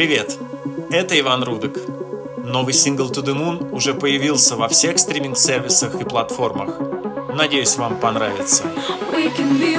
Привет, это Иван Рудок. Новый сингл To The Moon уже появился во всех стриминг-сервисах и платформах. Надеюсь, вам понравится. We can be